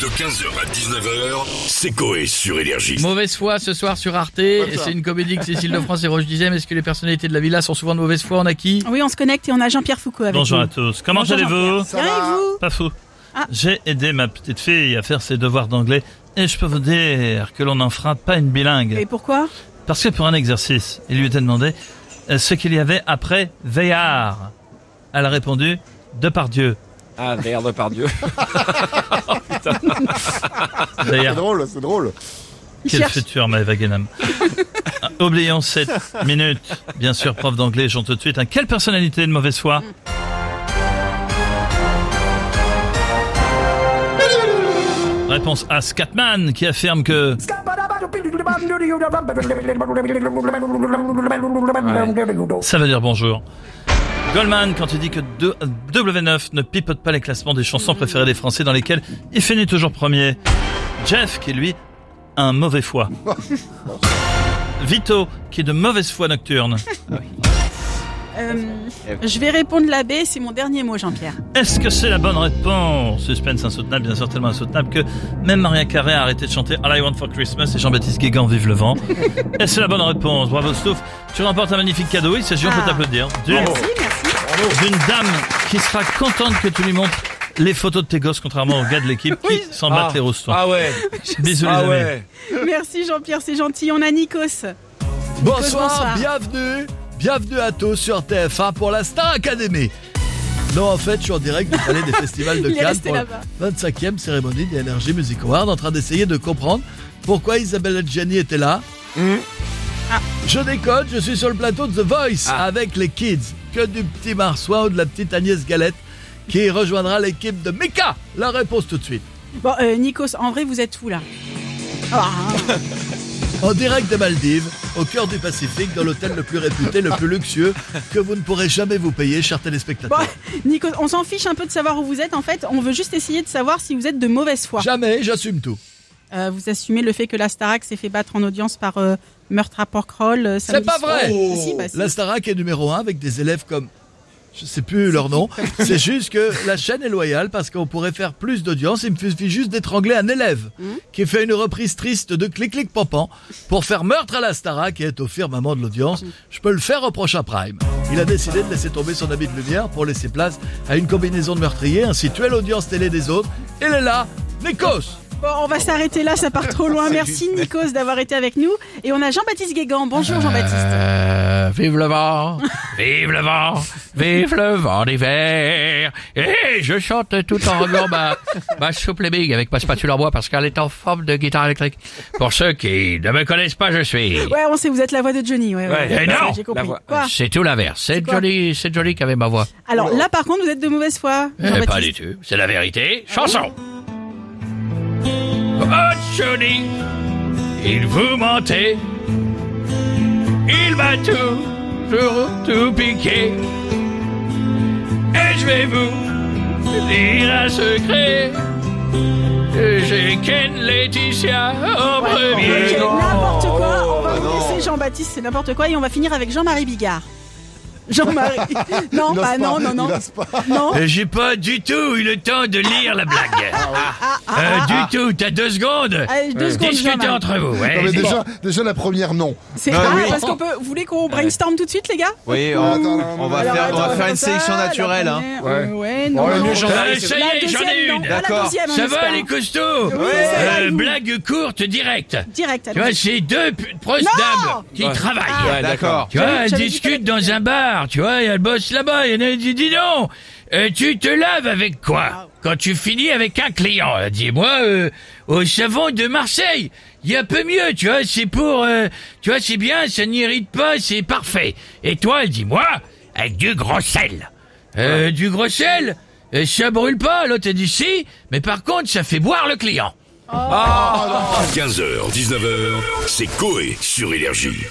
De 15h à 19h, c'est Coé sur Énergie. Mauvaise foi ce soir sur Arte. C'est une comédie que Cécile de France et Roche disaient. Mais est-ce que les personnalités de la villa sont souvent de mauvaise foi? On a qui? Oui, on se connecte et on a Jean-Pierre Foucault avec Bonjour nous. à tous. Comment Bonjour, allez-vous? Bien et vous? Pas fou. Ah. J'ai aidé ma petite fille à faire ses devoirs d'anglais et je peux vous dire que l'on n'en fera pas une bilingue. Et pourquoi? Parce que pour un exercice, il lui était demandé euh, ce qu'il y avait après Veillard. Elle a répondu Depardieu. Ah, merde, par Dieu. C'est drôle, c'est drôle. Quel cherche. futur, Maëva Guénam. Oublions cette minute. Bien sûr, prof d'anglais, j'en tout de suite. hein. Quelle personnalité de mauvaise foi? Réponse A. Scatman, qui affirme que ça veut dire bonjour. Goldman, quand il dit que deux- W9 ne pipote pas les classements des chansons préférées des Français dans lesquelles il finit toujours premier. Jeff, qui est lui, un mauvais foi. Vito, qui est de mauvaise foi nocturne. Euh, je vais répondre la B, c'est mon dernier mot, Jean-Pierre. Est-ce que c'est la bonne réponse? Suspense insoutenable, bien sûr tellement insoutenable que même Maria Carré a arrêté de chanter All I Want for Christmas et Jean-Baptiste Guégan Vive le vent. Et c'est la bonne réponse? Bravo Stouff. Tu remportes un magnifique cadeau. Il s'agit, on peut Ah. t'applaudir, d'une Merci, merci. d'une dame qui sera contente que tu lui montres les photos de tes gosses, contrairement aux gars de l'équipe qui s'en battent les roustons. Ah ouais. Bisous les Ah amis. ouais. Merci Jean-Pierre, c'est gentil. On a Nikos. Bonsoir, bonsoir. bienvenue, bienvenue à tous sur TF1 pour la Star Academy. Non, en fait, je suis en direct du palais des festivals de Cannes pour la 25e cérémonie des Energy Music Awards, en train d'essayer de comprendre pourquoi Isabelle Adjani était là. Ah. Je décode, je suis sur le plateau de The Voice Ah. avec les kids. Que du petit Marsouin ou de la petite Agnès Galette qui rejoindra l'équipe de Mika. La réponse tout de suite. Bon, euh, Nikos, en vrai, vous êtes où là Ah, En direct des Maldives, au cœur du Pacifique, dans l'hôtel le plus réputé, le plus luxueux, que vous ne pourrez jamais vous payer, chers Bon, téléspectateurs. Nikos, on s'en fiche un peu de savoir où vous êtes. En fait, on veut juste essayer de savoir si vous êtes de mauvaise foi. Jamais, j'assume tout. Euh, vous assumez le fait que la Starac s'est fait battre en audience par euh, Meurtre à Porquerolles. euh, C'est pas vrai Si, bah, si. La Starac est numéro un avec des élèves comme... Je sais plus leur nom. C'est juste que la chaîne est loyale parce qu'on pourrait faire plus d'audience. Il me suffit juste d'étrangler un élève qui fait une reprise triste de Clic Clic Pampan pour faire meurtre à la Starac et être au firmament de l'audience. Je peux le faire au prochain prime. Il a décidé de laisser tomber son habit de lumière pour laisser place à une combinaison de meurtriers ainsi tuer l'audience télé des autres. Il est là, Nikos Bon, on va s'arrêter là, ça part trop loin. Merci Nikos d'avoir été avec nous. Et on a Jean-Baptiste Guégan. Bonjour Jean-Baptiste. Euh, Vive le vent, vive le vent, vive le vent d'hiver. Et je chante tout en regardant ma, ma souple et big avec ma spatule en bois parce qu'elle est en forme de guitare électrique. Pour ceux qui ne me connaissent pas, je suis... Ouais, on sait, vous êtes la voix de Johnny. Ouais, ouais. Ouais. Eh non, j'ai compris. C'est tout l'inverse. C'est Johnny, c'est Johnny qui avait ma voix. Alors là, par contre, vous êtes de mauvaise foi. Eh, pas du tout. C'est la vérité. Chanson. Oh Johnny, il vous mentait. Il m'a toujours tout piqué. Et je vais vous dire un secret. J'ai Ken Laetitia Ok, premier. n'importe quoi. On va Oh, vous non. laisser Jean-Baptiste, c'est n'importe quoi. Et on va finir avec Jean-Marie Bigard. Jean-Marie. Non, bah pas, non, non, non. Non. Euh, J'ai pas du tout eu le temps de lire la blague. Euh, du tout, t'as deux secondes. Allez, deux secondes, Discutez Jean-Marie. entre vous. ouais. Non, mais déjà, déjà la première, non. C'est Ah ah, oui. parce qu'on peut. Vous voulez qu'on brainstorm tout de suite, les gars Oui, on, Attends, non, on non, va faire, Alors, on va attends, faire une sélection la naturelle. Hein. première, euh, Ouais, non. Oh, le non. mieux, Jean-Marie, Euh, c'est- ça y est, j'en ai deuxième, non. une. Pas la D'accord. deuxième, on Ça va espère. les costauds Oui, ça va, Euh, et vous Blague courte, directe. Direct. Tu vois, c'est deux p- proches Non dames qui travaillent. Ouais, d'accord. Tu vois, J'avais- elles j'avais dit discutent dans un bar, tu vois, et elles bossent là-bas, et elle dit, dis donc, euh, tu te laves avec quoi quand tu finis avec un client Elle dit, moi, euh, au savon de Marseille, il y a un peu mieux, tu vois, c'est pour, euh, tu vois, c'est bien, ça n'irrite pas, c'est parfait. Et toi, elle dit, moi, avec du gros sel. Euh, du gros sel ça brûle pas, l'autre elle dit si, mais par contre ça fait boire le client. 15h, 19h, c'est Coé sur Énergie.